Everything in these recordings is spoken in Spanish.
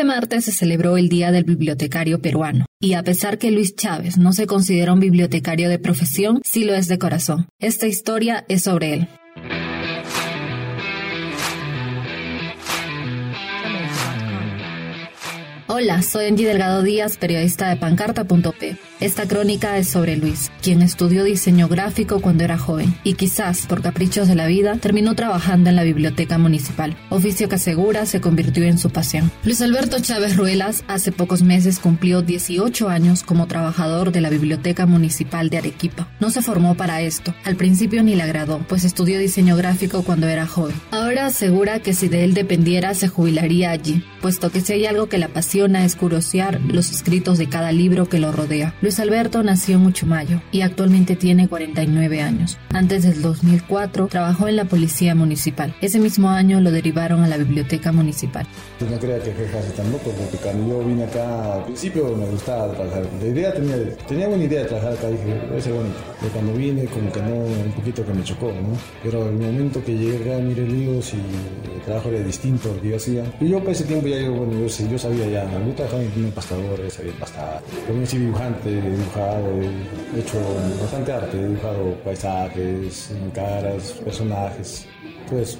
Este martes se celebró el Día del Bibliotecario Peruano, y a pesar que Luis Chávez no se considera un bibliotecario de profesión, sí lo es de corazón. Esta historia es sobre él. Hola, soy Angie Delgado Díaz, periodista de pancarta.p. Esta crónica es sobre Luis, quien estudió diseño gráfico cuando era joven y quizás por caprichos de la vida terminó trabajando en la biblioteca municipal, oficio que asegura se convirtió en su pasión. Luis Alberto Chávez Ruelas hace pocos meses cumplió 18 años como trabajador de la biblioteca municipal de Arequipa. No se formó para esto, al principio ni le agradó, pues estudió diseño gráfico cuando era joven. Ahora asegura que si de él dependiera se jubilaría allí, puesto que si hay algo que la apasiona es curiosear los escritos de cada libro que lo rodea. Alberto nació en Muchumayo y actualmente tiene 49 años. Antes del 2004 trabajó en la policía municipal. Ese mismo año lo derivaron a la biblioteca municipal. No crea que fue tan loco, porque cuando yo vine acá, al principio me gustaba trabajar. La idea tenía, tenía buena idea de trabajar acá, dije, debe ser bonito. Pero cuando vine, como que no, un poquito que me chocó, ¿no? Pero el momento que llegué acá, mire libros y el trabajo era distinto a lo que yo hacía. Y yo para ese tiempo ya yo, bueno, yo, yo sabía ya, yo trabajaba en un pastador, sabía pastar. También soy dibujante, he dibujado, he hecho bastante arte, he dibujado paisajes, caras, personajes, todo eso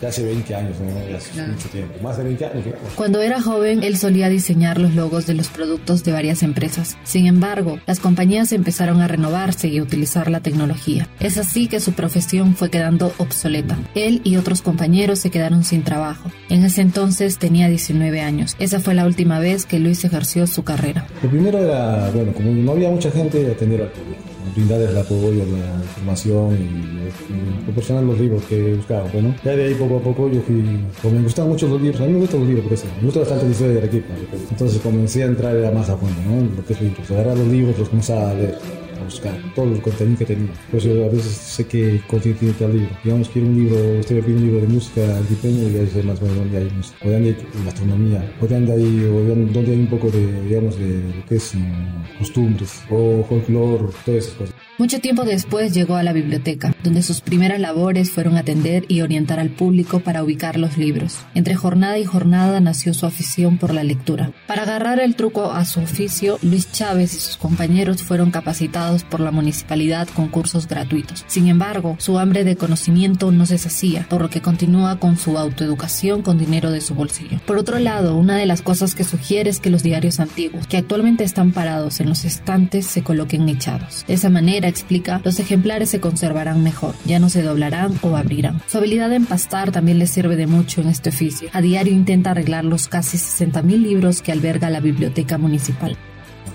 ya hace 20 años, ¿no? hace mucho tiempo, más de 20 años. Cuando era joven, él solía diseñar los logos de los productos de varias empresas. Sin embargo, las compañías empezaron a renovarse y a utilizar la tecnología. Es así que su profesión fue quedando obsoleta. Él y otros compañeros se quedaron sin trabajo. En ese entonces tenía 19 años. Esa fue la última vez que Luis ejerció su carrera. Lo primero era, bueno, como no había mucha gente, atender al público brindarles el apoyo, la información y, proporcionar los libros que buscaba. Bueno, ya de ahí poco a poco yo fui, como me gustaban mucho los libros, a mí me gustan los libros, porque me gusta bastante la historia de Arequipa. Entonces comencé a entrar ya más a fondo, ¿no? Lo que es libros, agarrar los libros, los comenzaba a leer a buscar todo el contenido que tenía. Por eso a veces sé que contenido tiene tal libro. Digamos, quiero un libro, me pide un libro de música antipeño y ahí sé más o menos dónde hay música, o dónde hay gastronomía, o dónde hay, o dónde hay un poco de, digamos, de lo que es mm, costumbres, o folclore, todas esas cosas. Mucho tiempo después llegó a la biblioteca, donde sus primeras labores fueron atender y orientar al público para ubicar los libros. Entre jornada y jornada nació su afición por la lectura. Para agarrar el truco a su oficio, Luis Chávez y sus compañeros fueron capacitados por la municipalidad con cursos gratuitos. Sin embargo, su hambre de conocimiento no se sacía, por lo que continúa con su autoeducación con dinero de su bolsillo. Por otro lado, una de las cosas que sugiere es que los diarios antiguos, que actualmente están parados en los estantes, se coloquen echados. De esa manera, explica, los ejemplares se conservarán mejor, ya no se doblarán o abrirán. Su habilidad en pastar también le sirve de mucho en este oficio. A diario intenta arreglar los casi 60.000 libros que alberga la biblioteca municipal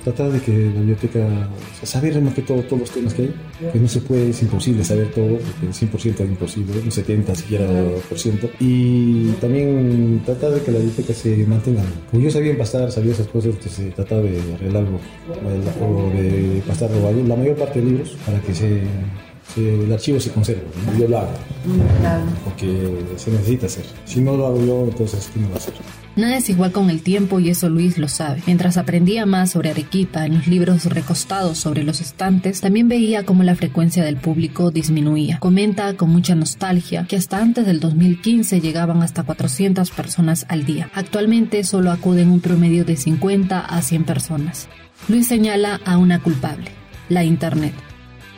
tratar de que la biblioteca, o saber más que todo todos los temas que hay, que no se puede, es imposible saber todo, porque el 100% es imposible, un 70 siquiera por ciento, y también tratar de que la biblioteca se mantenga. Como yo sabía pasar, sabía esas cosas, se trataba de arreglarlo o de pasarlo la mayor parte de libros para que se el archivo se conserve. Yo lo hago. Porque se necesita hacer. Si no lo hago yo, entonces ¿quién lo va a hacer? Nada es igual con el tiempo y eso Luis lo sabe. Mientras aprendía más sobre Arequipa en los libros recostados sobre los estantes, también veía cómo la frecuencia del público disminuía. Comenta con mucha nostalgia que hasta antes del 2015 llegaban hasta 400 personas al día. Actualmente solo acuden un promedio de 50 a 100 personas. Luis señala a una culpable, la Internet.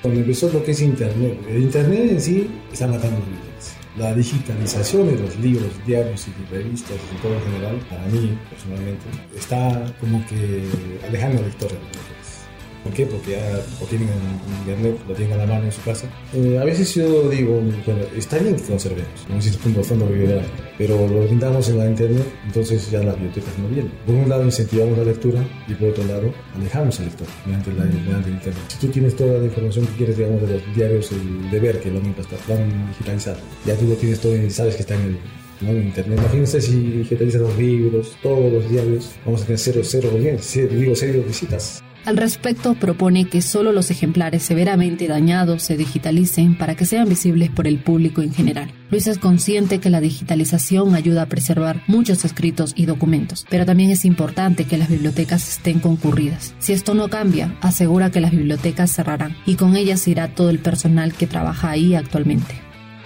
Cuando empezó lo que es Internet, el Internet en sí está matando la digitalización de los libros, diarios y revistas y todo en general, para mí personalmente, está como que alejando al lector. ¿Por qué? Porque ya lo tienen en internet, lo tienen a la mano en su casa. Eh, a veces yo digo, bueno, está bien que conservemos, como si fondo, fondo bibliográfico, pero lo brindamos en la internet, entonces ya las bibliotecas no vienen. Por un lado incentivamos la lectura y por otro lado alejamos al lector mediante, la, mediante el internet. Si tú tienes toda la información que quieres, digamos, de los diarios, el deber que lo van digitalizado, ya tú lo tienes todo y sabes que está en el ¿no? internet. Imagínense si digitalizan los libros, todos los diarios, vamos a tener cero, cero, digo, cero visitas. Al respecto, propone que solo los ejemplares severamente dañados se digitalicen para que sean visibles por el público en general. Luis es consciente que la digitalización ayuda a preservar muchos escritos y documentos, pero también es importante que las bibliotecas estén concurridas. Si esto no cambia, asegura que las bibliotecas cerrarán y con ellas irá todo el personal que trabaja ahí actualmente.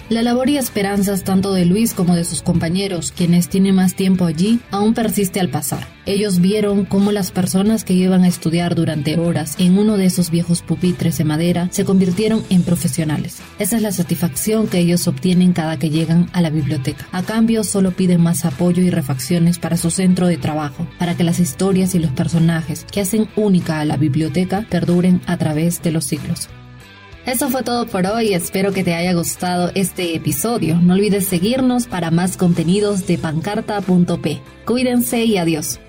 La labor y esperanzas tanto de Luis como de sus compañeros, quienes tienen más tiempo allí, aún persiste al pasar. Ellos vieron cómo las personas que iban a estudiar durante horas en uno de esos viejos pupitres de madera se convirtieron en profesionales. Esa es la satisfacción que ellos obtienen cada que llegan a la biblioteca. A cambio, solo piden más apoyo y refacciones para su centro de trabajo, para que las historias y los personajes que hacen única a la biblioteca perduren a través de los siglos. Eso fue todo por hoy, espero que te haya gustado este episodio. No olvides seguirnos para más contenidos de pancarta.p. Cuídense y adiós.